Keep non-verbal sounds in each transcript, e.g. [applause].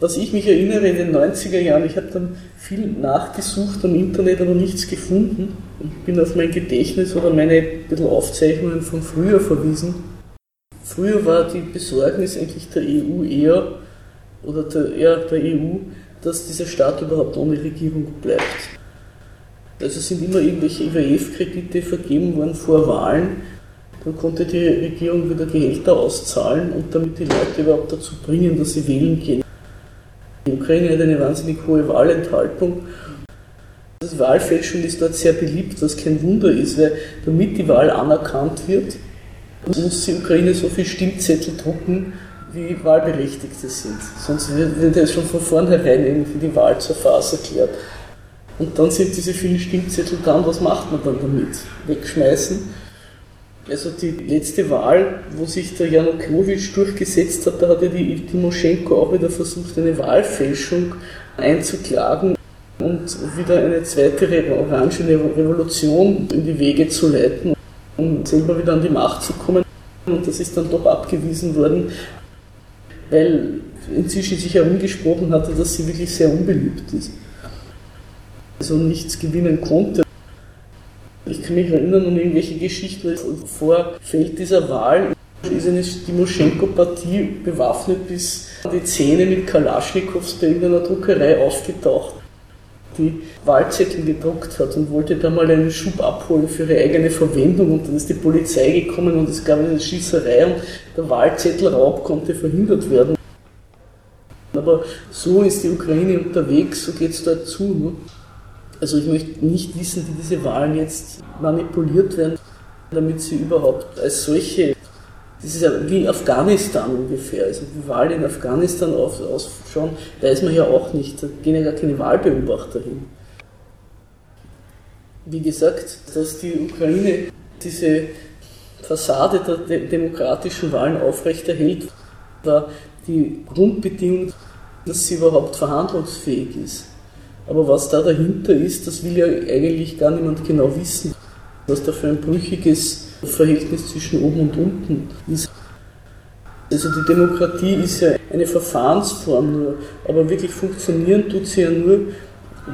was ich mich erinnere in den 90er Jahren, ich habe dann viel nachgesucht am Internet, aber nichts gefunden und bin auf mein Gedächtnis oder meine bisschen Aufzeichnungen von früher verwiesen. Früher war die Besorgnis eigentlich der EU eher, oder der, eher der EU, dass dieser Staat überhaupt ohne Regierung bleibt. Also sind immer irgendwelche IWF-Kredite vergeben worden vor Wahlen, dann konnte die Regierung wieder Gehälter auszahlen und damit die Leute überhaupt dazu bringen, dass sie wählen gehen. Die Ukraine hat eine wahnsinnig hohe Wahlenthaltung. Die Wahlfälschung ist dort sehr beliebt, was kein Wunder ist, weil damit die Wahl anerkannt wird, muss die Ukraine so viel Stimmzettel drucken, wie Wahlberechtigte sind. Sonst wird ja schon von vornherein irgendwie die Wahl zur Farce erklärt. Und dann sind diese vielen Stimmzettel dran, was macht man dann damit? Wegschmeißen? Also die letzte Wahl, wo sich der Janukowitsch durchgesetzt hat, da hat ja die Timoschenko auch wieder versucht, eine Wahlfälschung einzuklagen und wieder eine zweite orangene Revolution in die Wege zu leiten, um selber wieder an die Macht zu kommen. Und das ist dann doch abgewiesen worden, weil inzwischen sich herumgesprochen hatte, dass sie wirklich sehr unbeliebt ist. Also nichts gewinnen konnte. Ich kann mich erinnern an irgendwelche Geschichten. Vor Feld dieser Wahl ist eine Timoschenko-Partie bewaffnet bis die Zähne mit Kalaschnikows bei irgendeiner Druckerei aufgetaucht, die Wahlzettel gedruckt hat und wollte da mal einen Schub abholen für ihre eigene Verwendung. Und dann ist die Polizei gekommen und es gab eine Schießerei und der Wahlzettelraub konnte verhindert werden. Aber so ist die Ukraine unterwegs, so geht es dort zu. Ne? Also ich möchte nicht wissen, wie diese Wahlen jetzt manipuliert werden, damit sie überhaupt als solche, das ist ja wie Afghanistan ungefähr, also wie Wahlen in Afghanistan ausschauen, weiß man ja auch nicht, da gehen ja gar keine Wahlbeobachter hin. Wie gesagt, dass die Ukraine diese Fassade der demokratischen Wahlen aufrechterhält, war die Grundbedingung, dass sie überhaupt verhandlungsfähig ist. Aber was da dahinter ist, das will ja eigentlich gar niemand genau wissen. Was da für ein brüchiges Verhältnis zwischen oben und unten ist. Also die Demokratie ist ja eine Verfahrensform nur, aber wirklich funktionieren tut sie ja nur,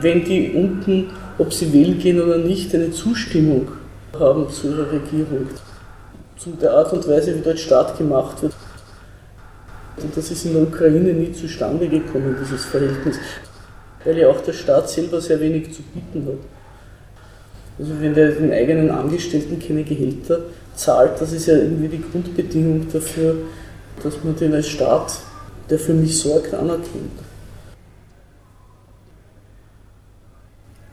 wenn die unten, ob sie wählen gehen oder nicht, eine Zustimmung haben zu ihrer Regierung. Zu der Art und Weise, wie dort Staat gemacht wird. Und das ist in der Ukraine nie zustande gekommen, dieses Verhältnis weil ja auch der Staat selber sehr wenig zu bieten hat. Also wenn der den eigenen Angestellten keine Gehälter zahlt, das ist ja irgendwie die Grundbedingung dafür, dass man den als Staat, der für mich sorgt, anerkennt.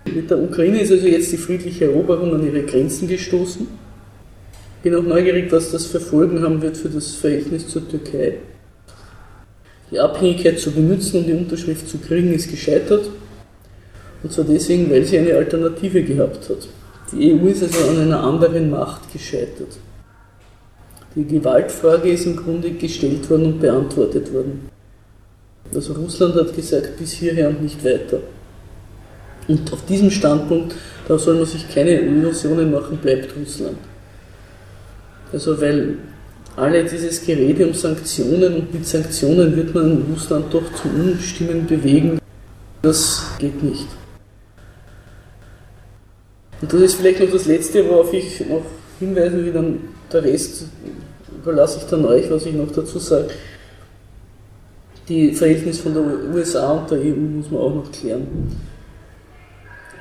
Mit der Ukraine ist also jetzt die friedliche Eroberung an ihre Grenzen gestoßen. Ich Bin auch neugierig, was das für Folgen haben wird für das Verhältnis zur Türkei. Die Abhängigkeit zu benutzen, um die Unterschrift zu kriegen, ist gescheitert. Und zwar deswegen, weil sie eine Alternative gehabt hat. Die EU ist also an einer anderen Macht gescheitert. Die Gewaltfrage ist im Grunde gestellt worden und beantwortet worden. Also Russland hat gesagt, bis hierher und nicht weiter. Und auf diesem Standpunkt, da soll man sich keine Illusionen machen, bleibt Russland. Also weil alle dieses Gerede um Sanktionen und mit Sanktionen wird man Russland doch zum Umstimmen bewegen. Das geht nicht. Und das ist vielleicht noch das Letzte, worauf ich noch hinweisen will, dann der Rest überlasse ich dann euch, was ich noch dazu sage. Die Verhältnis von der USA und der EU muss man auch noch klären.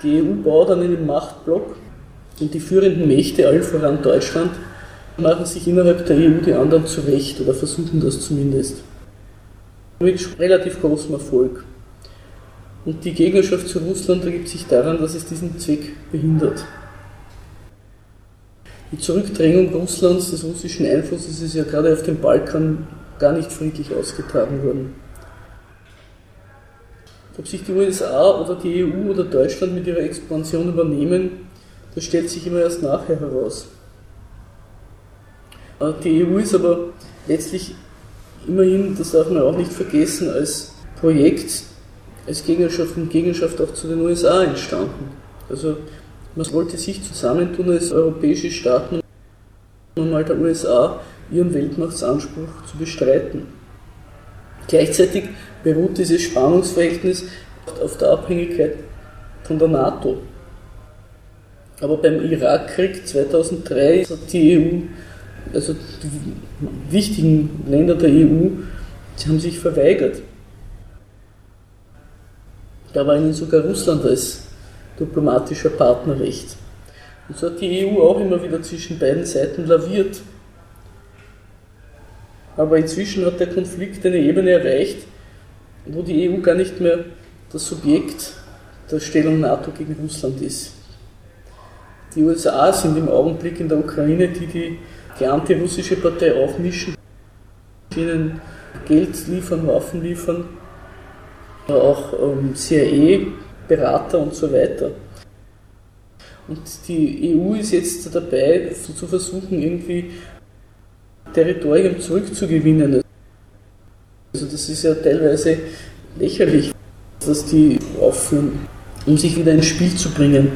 Die EU baut an einem Machtblock und die führenden Mächte, allen voran Deutschland, machen sich innerhalb der EU die anderen zurecht oder versuchen das zumindest. Mit relativ großem Erfolg. Und die Gegnerschaft zu Russland ergibt sich daran, dass es diesen Zweck behindert. Die Zurückdrängung Russlands, des russischen Einflusses, ist ja gerade auf dem Balkan gar nicht friedlich ausgetragen worden. Ob sich die USA oder die EU oder Deutschland mit ihrer Expansion übernehmen, das stellt sich immer erst nachher heraus. Äh, die EU ist aber letztlich immerhin, das darf man auch nicht vergessen, als Projekt, als Gegnerschaft und Gegnerschaft auch zu den USA entstanden. Also man wollte sich zusammentun als europäische Staaten, um mal der USA ihren Weltmachtsanspruch zu bestreiten. Gleichzeitig beruht dieses Spannungsverhältnis auf der Abhängigkeit von der NATO. Aber beim Irakkrieg 2003 hat die EU, also die wichtigen Länder der EU, sie haben sich verweigert. Da war ihnen sogar Russland als diplomatischer Partner recht. Und so hat die EU auch immer wieder zwischen beiden Seiten laviert. Aber inzwischen hat der Konflikt eine Ebene erreicht, wo die EU gar nicht mehr das Subjekt der Stellung NATO gegen Russland ist. Die USA sind im Augenblick in der Ukraine, die die, die antirussische Partei aufmischen, ihnen Geld liefern, Waffen liefern, auch ähm, CIA-Berater und so weiter. Und die EU ist jetzt dabei, zu versuchen, irgendwie Territorium zurückzugewinnen. Also das ist ja teilweise lächerlich, dass die aufführen, um sich wieder ins Spiel zu bringen.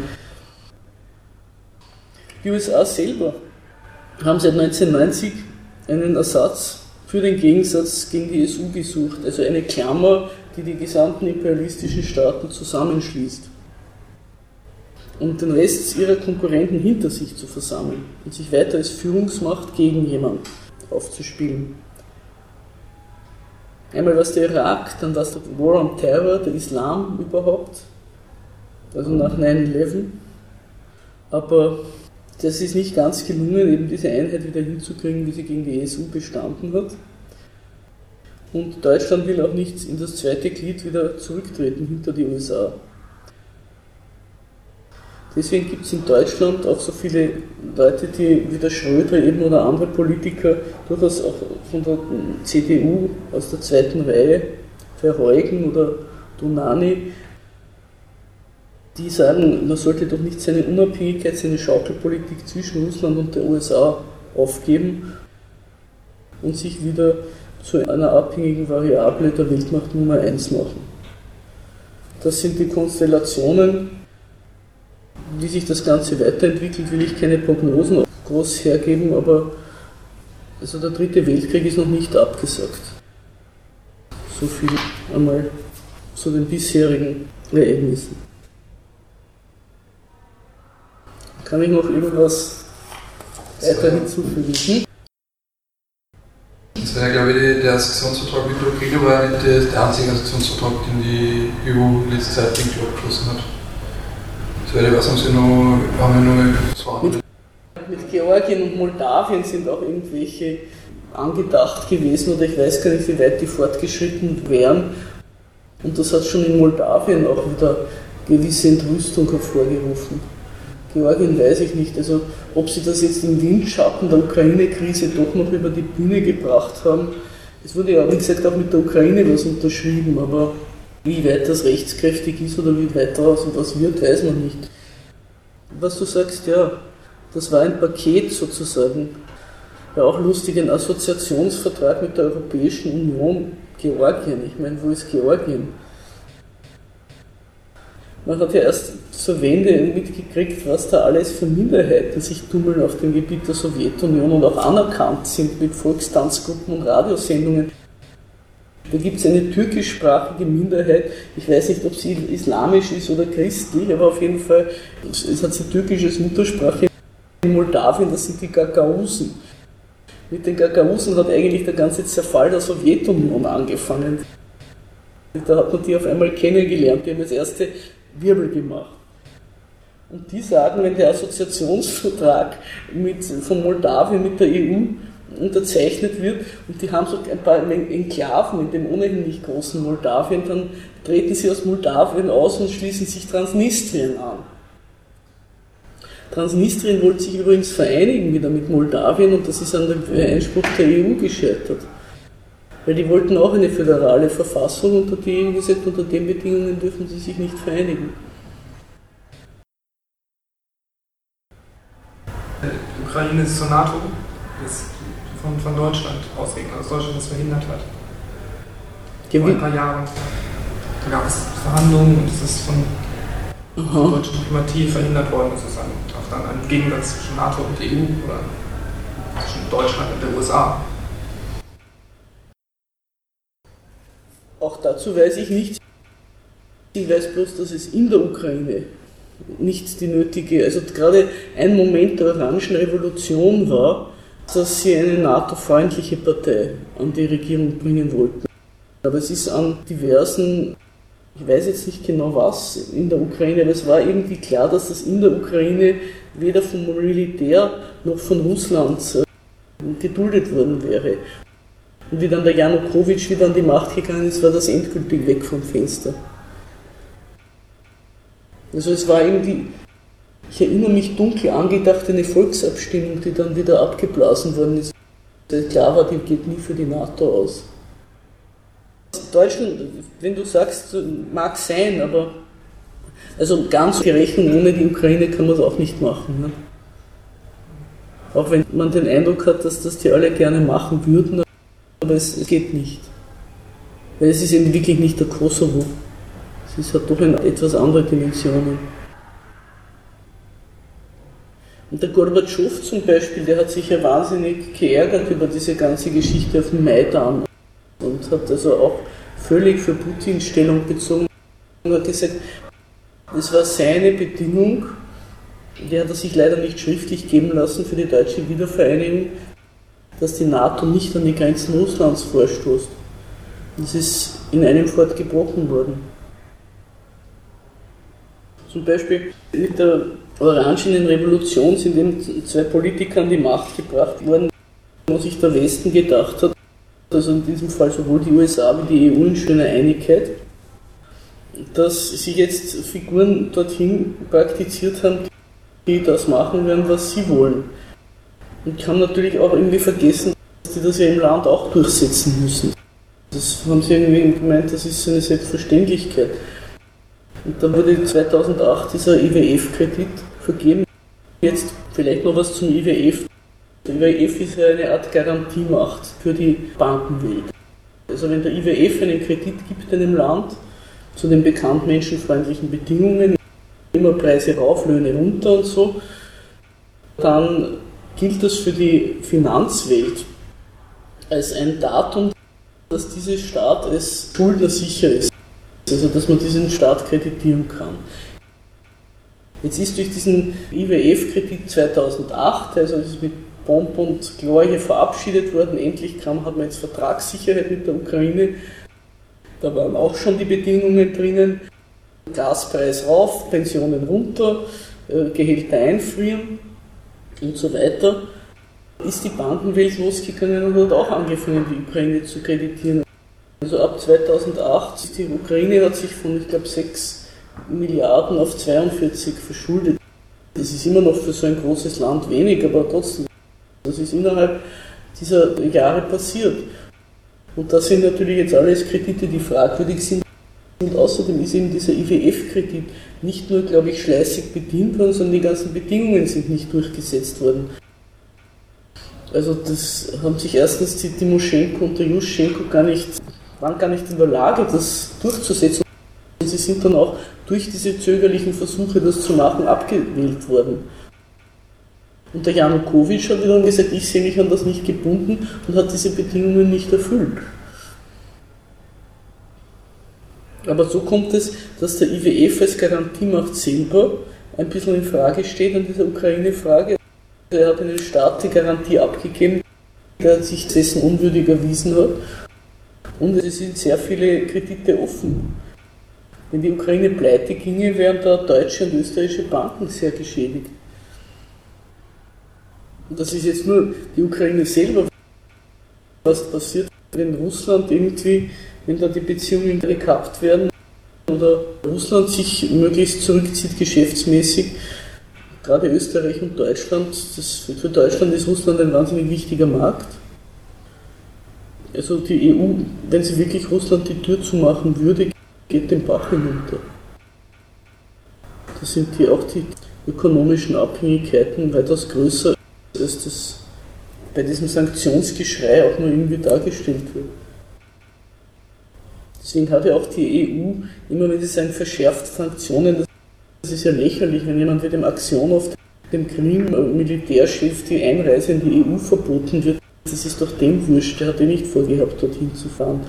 Die USA selber haben seit 1990 einen Ersatz für den Gegensatz gegen die SU gesucht, also eine Klammer, die die gesamten imperialistischen Staaten zusammenschließt, um den Rest ihrer Konkurrenten hinter sich zu versammeln und sich weiter als Führungsmacht gegen jemanden aufzuspielen. Einmal war es der Irak, dann war es der War on Terror, der Islam überhaupt, also nach 9-11. Aber das ist nicht ganz gelungen, eben diese Einheit wieder hinzukriegen, wie sie gegen die ESU bestanden hat. Und Deutschland will auch nicht in das zweite Glied wieder zurücktreten hinter die USA. Deswegen gibt es in Deutschland auch so viele Leute, die wie der Schröder eben oder andere Politiker durchaus auch von der CDU aus der zweiten Reihe, Verheugen oder Donani, die sagen, man sollte doch nicht seine Unabhängigkeit, seine Schaukelpolitik zwischen Russland und der USA aufgeben und sich wieder zu einer abhängigen Variable der Weltmacht Nummer 1 machen. Das sind die Konstellationen, wie sich das Ganze weiterentwickelt, will ich keine Prognosen groß hergeben, aber also der dritte Weltkrieg ist noch nicht abgesagt. So viel einmal zu den bisherigen Ereignissen. Kann ich noch irgendwas weiter hinzufügen? Das wäre, glaube ich, der Assoziationsvertrag mit Ukraine war nicht der, der einzige Assoziationsvertrag, den die EU in letzter Zeit irgendwie abgeschlossen hat. Soweit ich weiß, haben sie noch, haben wir noch zwei mit, mit Georgien und Moldawien sind auch irgendwelche angedacht gewesen oder ich weiß gar nicht, wie weit die fortgeschritten wären. Und das hat schon in Moldawien auch wieder gewisse Entrüstung hervorgerufen. Georgien weiß ich nicht. Also ob sie das jetzt im Windschatten der Ukraine-Krise doch noch über die Bühne gebracht haben. Es wurde ja, wie gesagt, auch mit der Ukraine was unterschrieben, aber wie weit das rechtskräftig ist oder wie weit daraus was wird, weiß man nicht. Was du sagst, ja, das war ein Paket sozusagen. Ja, auch lustig, ein Assoziationsvertrag mit der Europäischen Union, Georgien. Ich meine, wo ist Georgien? Man hat ja erst zur Wende mitgekriegt, was da alles für Minderheiten sich tummeln auf dem Gebiet der Sowjetunion und auch anerkannt sind mit Volkstanzgruppen und Radiosendungen. Da gibt es eine türkischsprachige Minderheit, ich weiß nicht, ob sie islamisch ist oder christlich, aber auf jeden Fall, es hat sie türkisches Muttersprache in Moldawien, das sind die Gagausen. Mit den Gagausen hat eigentlich der ganze Zerfall der Sowjetunion angefangen. Da hat man die auf einmal kennengelernt, die haben das erste Wirbel gemacht. Und die sagen, wenn der Assoziationsvertrag mit, von Moldawien mit der EU unterzeichnet wird und die haben so ein paar Enklaven in dem ohnehin nicht großen Moldawien, dann treten sie aus Moldawien aus und schließen sich Transnistrien an. Transnistrien wollte sich übrigens vereinigen wieder mit Moldawien und das ist an dem Einspruch der EU gescheitert. Weil die wollten auch eine föderale Verfassung unter die gesagt, unter den Bedingungen dürfen sie sich nicht vereinigen. Die Ukraine ist zur NATO, ist von, von Deutschland ausgegangen, dass Deutschland das verhindert hat. Ja, Vor ein paar Jahren. Da gab es Verhandlungen und es ist von Aha. der deutschen Diplomatie verhindert worden, sozusagen. Auch dann ein Gegensatz zwischen NATO und EU oder zwischen Deutschland und der USA. Auch dazu weiß ich nichts. Ich weiß bloß, dass es in der Ukraine nicht die nötige, also gerade ein Moment der Orangenrevolution war, dass sie eine NATO-freundliche Partei an die Regierung bringen wollten. Aber es ist an diversen, ich weiß jetzt nicht genau was in der Ukraine, aber es war irgendwie klar, dass das in der Ukraine weder vom Militär noch von Russland äh, geduldet worden wäre. Und wie dann der Janukowitsch wieder an die Macht gegangen ist, war das endgültig weg vom Fenster. Also es war irgendwie, ich erinnere mich dunkel angedacht, eine Volksabstimmung, die dann wieder abgeblasen worden ist. Klar war, die geht nie für die NATO aus. Deutschland, wenn du sagst, mag sein, aber also ganz gerechnet ohne die Ukraine kann man es auch nicht machen. Ne? Auch wenn man den Eindruck hat, dass das die alle gerne machen würden, aber es, es geht nicht. Weil es ist eben wirklich nicht der Kosovo. Es halt doch in etwas andere Dimensionen. Und der Gorbatschow zum Beispiel, der hat sich ja wahnsinnig geärgert über diese ganze Geschichte auf dem Maidan und hat also auch völlig für Putin Stellung bezogen und hat gesagt, es war seine Bedingung, die hat er sich leider nicht schriftlich geben lassen für die deutsche Wiedervereinigung, dass die NATO nicht an die Grenzen Russlands vorstoßt. Das ist in einem Fort gebrochen worden. Zum Beispiel mit der Orangenen Revolution sind eben zwei Politiker an die Macht gebracht worden, wo sich der Westen gedacht hat, also in diesem Fall sowohl die USA wie die EU in schöner Einigkeit, dass sie jetzt Figuren dorthin praktiziert haben, die das machen werden, was sie wollen. Und kann natürlich auch irgendwie vergessen, dass die das ja im Land auch durchsetzen müssen. Das haben sie irgendwie gemeint, das ist so eine Selbstverständlichkeit. Und dann wurde 2008 dieser IWF-Kredit vergeben. Jetzt vielleicht noch was zum IWF. Der IWF ist ja eine Art Garantiemacht für die Bankenwelt. Also wenn der IWF einen Kredit gibt einem Land zu den bekannt menschenfreundlichen Bedingungen, immer Preise rauf, Löhne runter und so, dann gilt das für die Finanzwelt als ein Datum, dass dieser Staat als Schuldner sicher ist. Also dass man diesen Staat kreditieren kann. Jetzt ist durch diesen IWF-Kredit 2008, also mit Pomp und Glorie verabschiedet worden, endlich kam, hat man jetzt Vertragssicherheit mit der Ukraine. Da waren auch schon die Bedingungen drinnen. Gaspreis rauf, Pensionen runter, äh, Gehälter einfrieren und so weiter, ist die Bankenwelt losgegangen und hat auch angefangen, die Ukraine zu kreditieren. Also ab 2008, die Ukraine hat sich von, ich glaube, 6 Milliarden auf 42 verschuldet. Das ist immer noch für so ein großes Land wenig, aber trotzdem, das ist innerhalb dieser Jahre passiert. Und das sind natürlich jetzt alles Kredite, die fragwürdig sind. Und außerdem ist eben dieser IWF-Kredit nicht nur, glaube ich, schleißig bedient worden, sondern die ganzen Bedingungen sind nicht durchgesetzt worden. Also das haben sich erstens die Timoschenko und der Juschenko gar nicht, waren gar nicht in der Lage, das durchzusetzen. Und sie sind dann auch durch diese zögerlichen Versuche, das zu machen, abgewählt worden. Und der Janukowitsch hat wiederum gesagt, ich sehe mich an das nicht gebunden und hat diese Bedingungen nicht erfüllt. Aber so kommt es, dass der IWF als Garantiemacht selber ein bisschen in Frage steht an dieser Ukraine-Frage. Er hat einen Staat die Garantie abgegeben, der sich dessen unwürdig erwiesen hat. Und es sind sehr viele Kredite offen. Wenn die Ukraine pleite ginge, wären da deutsche und österreichische Banken sehr geschädigt. Und das ist jetzt nur die Ukraine selber. Was passiert, wenn Russland irgendwie wenn da die Beziehungen gekappt werden oder Russland sich möglichst zurückzieht geschäftsmäßig. Gerade Österreich und Deutschland, das, für Deutschland ist Russland ein wahnsinnig wichtiger Markt. Also die EU, wenn sie wirklich Russland die Tür zumachen würde, geht den Bach hinunter. Da sind die, auch die ökonomischen Abhängigkeiten weitaus größer, als das bei diesem Sanktionsgeschrei auch nur irgendwie dargestellt wird. Deswegen hat ja auch die EU, immer wenn sie sagen, verschärft Sanktionen, das ist ja lächerlich, wenn jemand wie dem Aktionov, dem Krim-Militärchef, die Einreise in die EU verboten wird. Das ist doch dem wurscht, der hat ja nicht vorgehabt, dorthin zu fahren.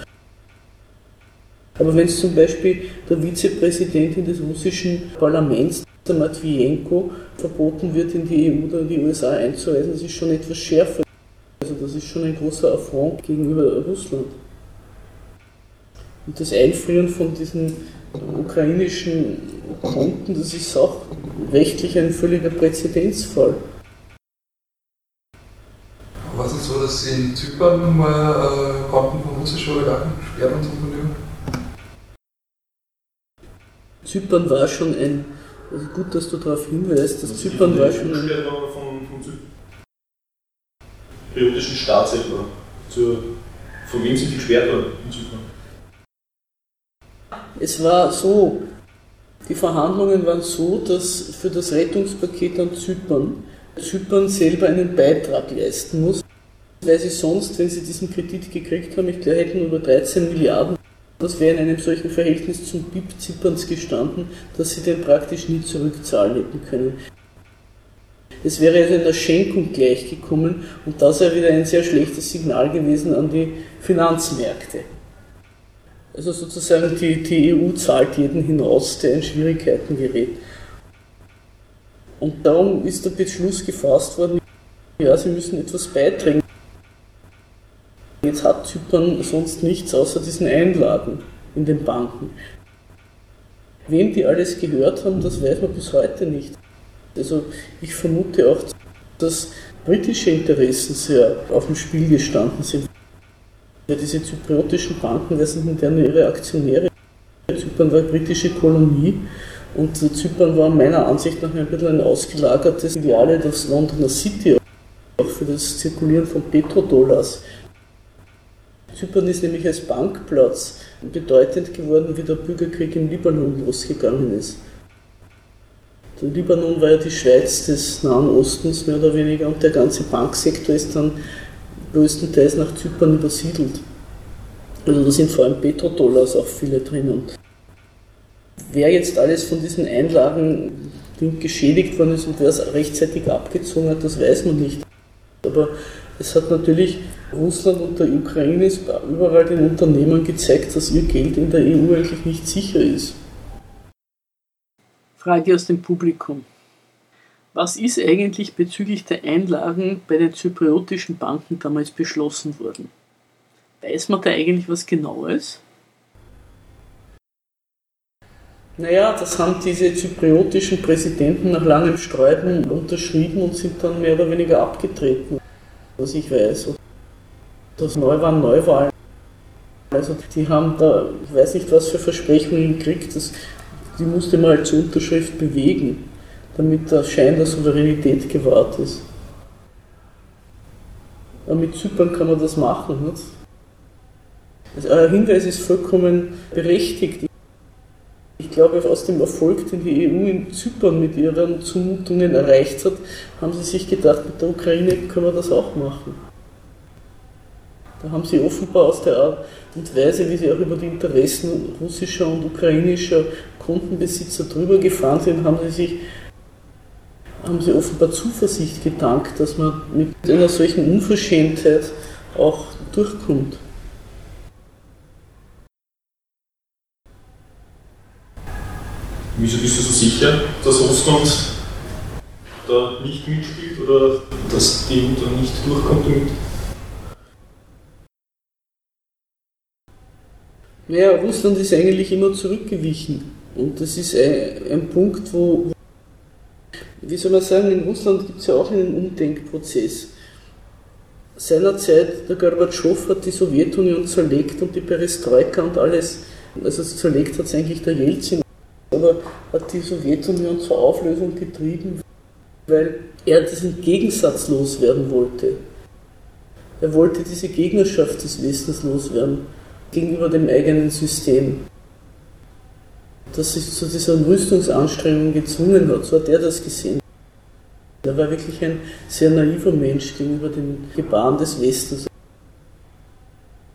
Aber wenn es zum Beispiel der Vizepräsidentin des russischen Parlaments, der Matvienko, verboten wird, in die EU oder in die USA einzureisen, das ist schon etwas schärfer. Also das ist schon ein großer Affront gegenüber Russland. Und das Einfrieren von diesen ukrainischen Konten, das ist auch rechtlich ein völliger Präzedenzfall. War es nicht so, dass Sie in Zypern mal äh, Konten von russischen Oligarchen gesperrt und so dem? Zypern war schon ein, also gut, dass du darauf hinweist, dass also Zypern war schon ein. Von, von zypriotischen Staat selber. Zur, von wem sind die gesperrt worden in Zypern? Es war so, die Verhandlungen waren so, dass für das Rettungspaket an Zypern Zypern selber einen Beitrag leisten muss, weil sie sonst, wenn sie diesen Kredit gekriegt haben, ich glaube, hätten über 13 Milliarden, das wäre in einem solchen Verhältnis zum BIP Zyperns gestanden, dass sie den praktisch nie zurückzahlen hätten können. Es wäre also einer Schenkung gleichgekommen und das wäre wieder ein sehr schlechtes Signal gewesen an die Finanzmärkte. Also sozusagen die, die EU zahlt jeden hinaus, der in Schwierigkeiten gerät. Und darum ist der Beschluss gefasst worden, ja, sie müssen etwas beitragen. Jetzt hat Zypern sonst nichts außer diesen Einlagen in den Banken. Wem die alles gehört haben, das weiß man bis heute nicht. Also ich vermute auch, dass britische Interessen sehr auf dem Spiel gestanden sind. Ja, diese zypriotischen Banken, das sind dann ihre Aktionäre. Zypern war eine britische Kolonie und Zypern war meiner Ansicht nach ein bisschen ein ausgelagertes Filiale des Londoner City, auch für das Zirkulieren von Petrodollars. Zypern ist nämlich als Bankplatz bedeutend geworden, wie der Bürgerkrieg im Libanon losgegangen ist. Der Libanon war ja die Schweiz des Nahen Ostens mehr oder weniger und der ganze Banksektor ist dann größtenteils nach Zypern übersiedelt. Also da sind vor allem Petrodollars auch viele drinnen. Wer jetzt alles von diesen Einlagen geschädigt worden ist und wer es rechtzeitig abgezogen hat, das weiß man nicht. Aber es hat natürlich Russland und der Ukraine überall den Unternehmen gezeigt, dass ihr Geld in der EU eigentlich nicht sicher ist. Frage aus dem Publikum. Was ist eigentlich bezüglich der Einlagen bei den zypriotischen Banken damals beschlossen worden? Weiß man da eigentlich was Genaues? Naja, das haben diese zypriotischen Präsidenten nach langem Sträuben unterschrieben und sind dann mehr oder weniger abgetreten, was ich weiß. Das neu waren Neuwahlen. Also die haben da, ich weiß nicht was für Versprechungen gekriegt, das, die musste man halt zur Unterschrift bewegen damit der Schein der Souveränität gewahrt ist. Aber mit Zypern kann man das machen. Nicht? Also euer Hinweis ist vollkommen berechtigt. Ich glaube, aus dem Erfolg, den die EU in Zypern mit ihren Zumutungen erreicht hat, haben sie sich gedacht, mit der Ukraine können wir das auch machen. Da haben sie offenbar aus der Art und Weise, wie sie auch über die Interessen russischer und ukrainischer Kundenbesitzer drüber gefahren sind, haben sie sich haben sie offenbar Zuversicht gedankt, dass man mit einer solchen Unverschämtheit auch durchkommt. Wieso bist du so sicher, dass Russland da nicht mitspielt oder dass die EU da nicht durchkommt damit? Naja, Russland ist eigentlich immer zurückgewichen. Und das ist ein, ein Punkt, wo, wie soll man sagen, in Russland gibt es ja auch einen Umdenkprozess. Seinerzeit, der Gorbatschow hat die Sowjetunion zerlegt und die Perestroika und alles, also zerlegt hat es eigentlich der Jelzin, aber hat die Sowjetunion zur Auflösung getrieben, weil er diesen Gegensatz loswerden wollte. Er wollte diese Gegnerschaft des Westens loswerden gegenüber dem eigenen System das sich zu dieser Rüstungsanstrengung gezwungen hat. So hat er das gesehen. Er war wirklich ein sehr naiver Mensch gegenüber den Gebaren des Westens.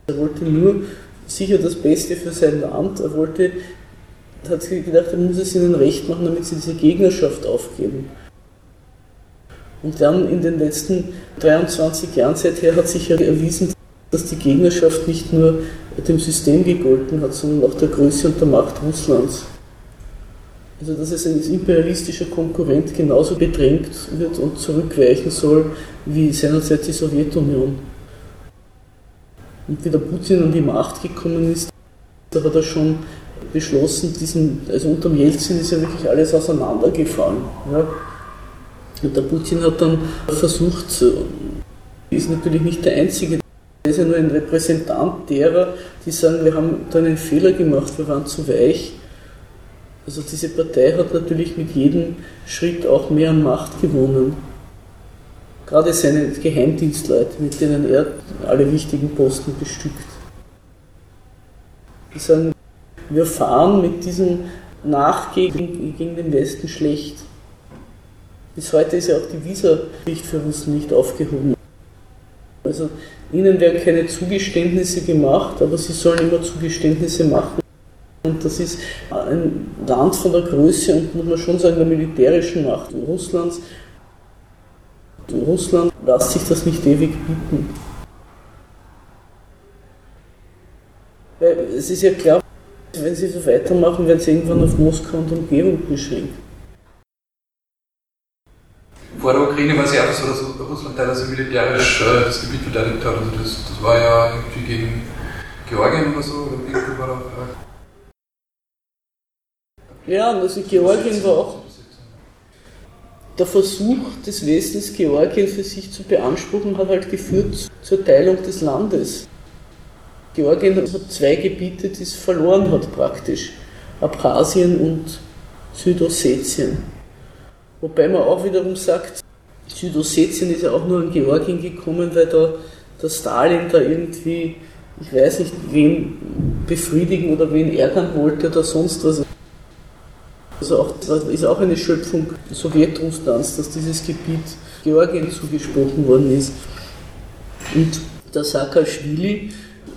Er wollte nur sicher das Beste für sein Land. Er wollte, hat sich gedacht, er muss es ihnen recht machen, damit sie diese Gegnerschaft aufgeben. Und dann in den letzten 23 Jahren seither hat sich ja erwiesen, dass die Gegnerschaft nicht nur dem System gegolten hat, sondern auch der Größe und der Macht Russlands. Also dass es ein imperialistischer Konkurrent genauso bedrängt wird und zurückweichen soll wie seinerzeit die Sowjetunion. Und wie der Putin an die Macht gekommen ist, da hat er schon beschlossen, diesen, also unter Jelzin ist ja wirklich alles auseinandergefallen. Ja. Und der Putin hat dann versucht, ist natürlich nicht der Einzige, er ist ja nur ein Repräsentant derer, die sagen, wir haben da einen Fehler gemacht, wir waren zu weich. Also diese Partei hat natürlich mit jedem Schritt auch mehr an Macht gewonnen. Gerade seine Geheimdienstleute, mit denen er alle wichtigen Posten bestückt. Die sagen, wir fahren mit diesem Nachgehen gegen den Westen schlecht. Bis heute ist ja auch die Visa-Pflicht für Russen nicht aufgehoben. Also ihnen werden keine Zugeständnisse gemacht, aber sie sollen immer Zugeständnisse machen. Und das ist ein Land von der Größe und muss man schon sagen, der militärischen Macht Russlands. Russland lässt sich das nicht ewig bieten. Weil es ist ja klar, wenn sie so weitermachen, werden sie irgendwann auf Moskau und Umgebung beschränkt. Vor der Ukraine war es ja auch so, dass Russland teilweise militärisch äh, das Gebiet verteidigt hat. Also das, das war ja irgendwie gegen Georgien oder so, ja, also Georgien war auch der Versuch des Westens, Georgien für sich zu beanspruchen, hat halt geführt zur Teilung des Landes. Georgien hat zwei Gebiete, die es verloren hat praktisch. Abkhazien und Südossetien. Wobei man auch wiederum sagt, Südossetien ist ja auch nur an Georgien gekommen, weil da der Stalin da irgendwie, ich weiß nicht, wen befriedigen oder wen ärgern wollte oder sonst was. Also auch, das ist auch eine Schöpfung Sowjetrusslands, dass dieses Gebiet Georgien zugesprochen worden ist. Und der Saakashvili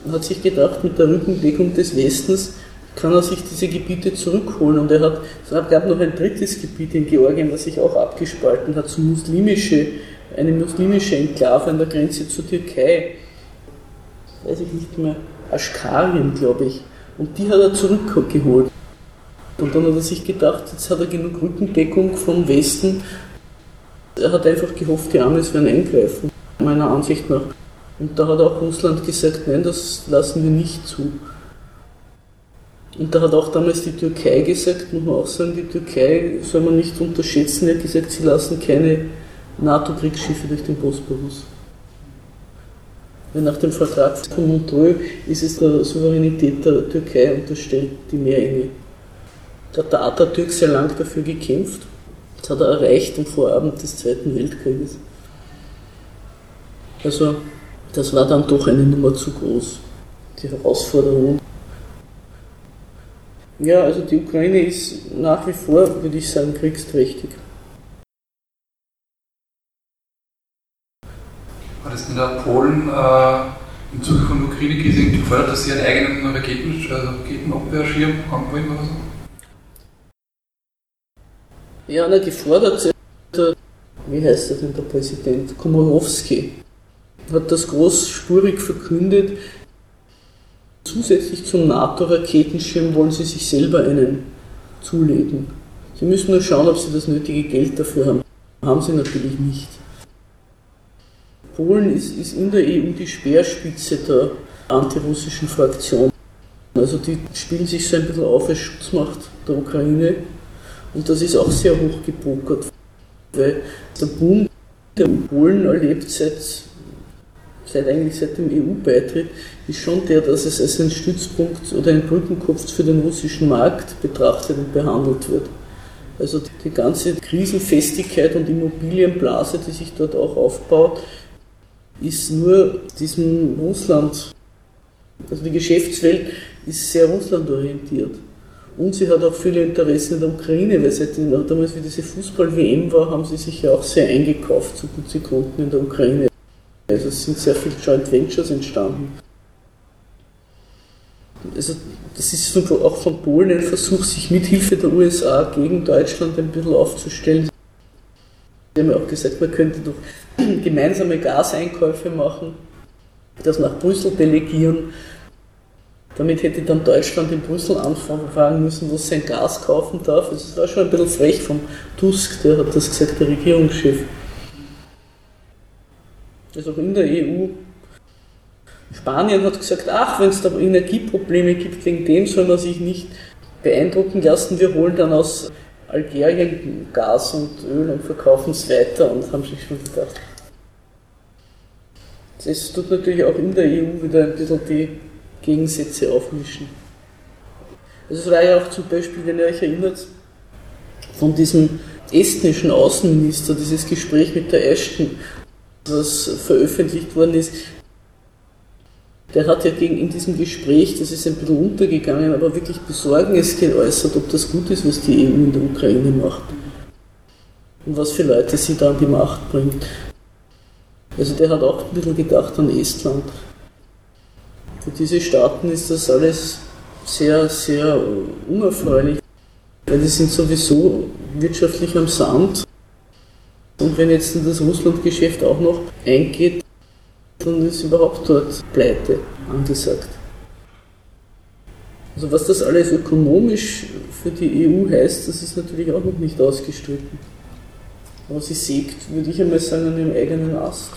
hat sich gedacht, mit der Rückendeckung des Westens kann er sich diese Gebiete zurückholen. Und er hat, es gab noch ein drittes Gebiet in Georgien, das sich auch abgespalten hat, so muslimische, eine muslimische Enklave an der Grenze zur Türkei. Weiß ich nicht mehr. Aschkarien, glaube ich. Und die hat er zurückgeholt. Und dann hat er sich gedacht, jetzt hat er genug Rückendeckung vom Westen. Er hat einfach gehofft, die Amis werden eingreifen, meiner Ansicht nach. Und da hat auch Russland gesagt, nein, das lassen wir nicht zu. Und da hat auch damals die Türkei gesagt, muss man auch sagen, die Türkei soll man nicht unterschätzen, er hat gesagt, sie lassen keine NATO-Kriegsschiffe durch den Bosporus. Nach dem Vertrag von Montreux ist es der Souveränität der Türkei unterstellt, die Meerenge. Da hat der Atatürk sehr lang dafür gekämpft. Das hat er erreicht am Vorabend des Zweiten Weltkrieges. Also, das war dann doch eine Nummer zu groß, die Herausforderung. Ja, also die Ukraine ist nach wie vor, würde ich sagen, kriegsträchtig. War das in der Polen äh, im Zuge von der Ukraine-Krise gefordert, dass sie einen eigenen Raketen, also Raketenabwehrschirm haben wollen oder so? Ja, na, gefordert der, wie heißt er denn, der Präsident, Komorowski, hat das großspurig verkündet, zusätzlich zum NATO-Raketenschirm wollen sie sich selber einen zulegen. Sie müssen nur schauen, ob sie das nötige Geld dafür haben. Haben sie natürlich nicht. Polen ist, ist in der EU die Speerspitze der antirussischen Fraktion. Also die spielen sich so ein bisschen auf als Schutzmacht der Ukraine und das ist auch sehr hoch gepokert, weil der Boom, der Polen erlebt seit, seit eigentlich seit dem EU-Beitritt, ist schon der, dass es als ein Stützpunkt oder ein Brückenkopf für den russischen Markt betrachtet und behandelt wird. Also die ganze Krisenfestigkeit und Immobilienblase, die sich dort auch aufbaut, ist nur diesem Russland, also die Geschäftswelt ist sehr russlandorientiert. Und sie hat auch viele Interessen in der Ukraine, weil seit damals, wie diese Fußball-WM war, haben sie sich ja auch sehr eingekauft, so gut sie konnten in der Ukraine. Also es sind sehr viele Joint Ventures entstanden. Also das ist auch von Polen ein Versuch, sich mit Hilfe der USA gegen Deutschland ein bisschen aufzustellen. Sie haben ja auch gesagt, man könnte doch [clears throat] gemeinsame Gaseinkäufe machen, das nach Brüssel delegieren Damit hätte dann Deutschland in Brüssel anfragen müssen, wo es sein Gas kaufen darf. Also es war schon ein bisschen frech vom Tusk, der hat das gesagt, der Regierungschef. Also auch in der EU. Spanien hat gesagt, ach, wenn es da Energieprobleme gibt, wegen dem soll man sich nicht beeindrucken lassen. Wir holen dann aus Algerien Gas und Öl und verkaufen es weiter und haben sich schon gedacht. Das tut natürlich auch in der EU wieder ein bisschen die Gegensätze aufmischen. Also es war ja auch zum Beispiel, wenn ihr euch erinnert, von diesem estnischen Außenminister, dieses Gespräch mit der Ashton, was veröffentlicht worden ist, der hat ja gegen, in diesem Gespräch, das ist ein bisschen untergegangen, aber wirklich Besorgnis geäußert, ob das gut ist, was die EU in der Ukraine macht. Und was für Leute sie da an die Macht bringt. Also der hat auch ein bisschen gedacht an Estland. Für diese Staaten ist das alles sehr, sehr unerfreulich, weil die sind sowieso wirtschaftlich am Sand. Und wenn jetzt das Russland-Geschäft auch noch eingeht, dann ist überhaupt dort Pleite angesagt. Also was das alles ökonomisch für die EU heißt, das ist natürlich auch noch nicht ausgestritten. Aber sie sägt, würde ich einmal sagen, an ihrem eigenen Ast.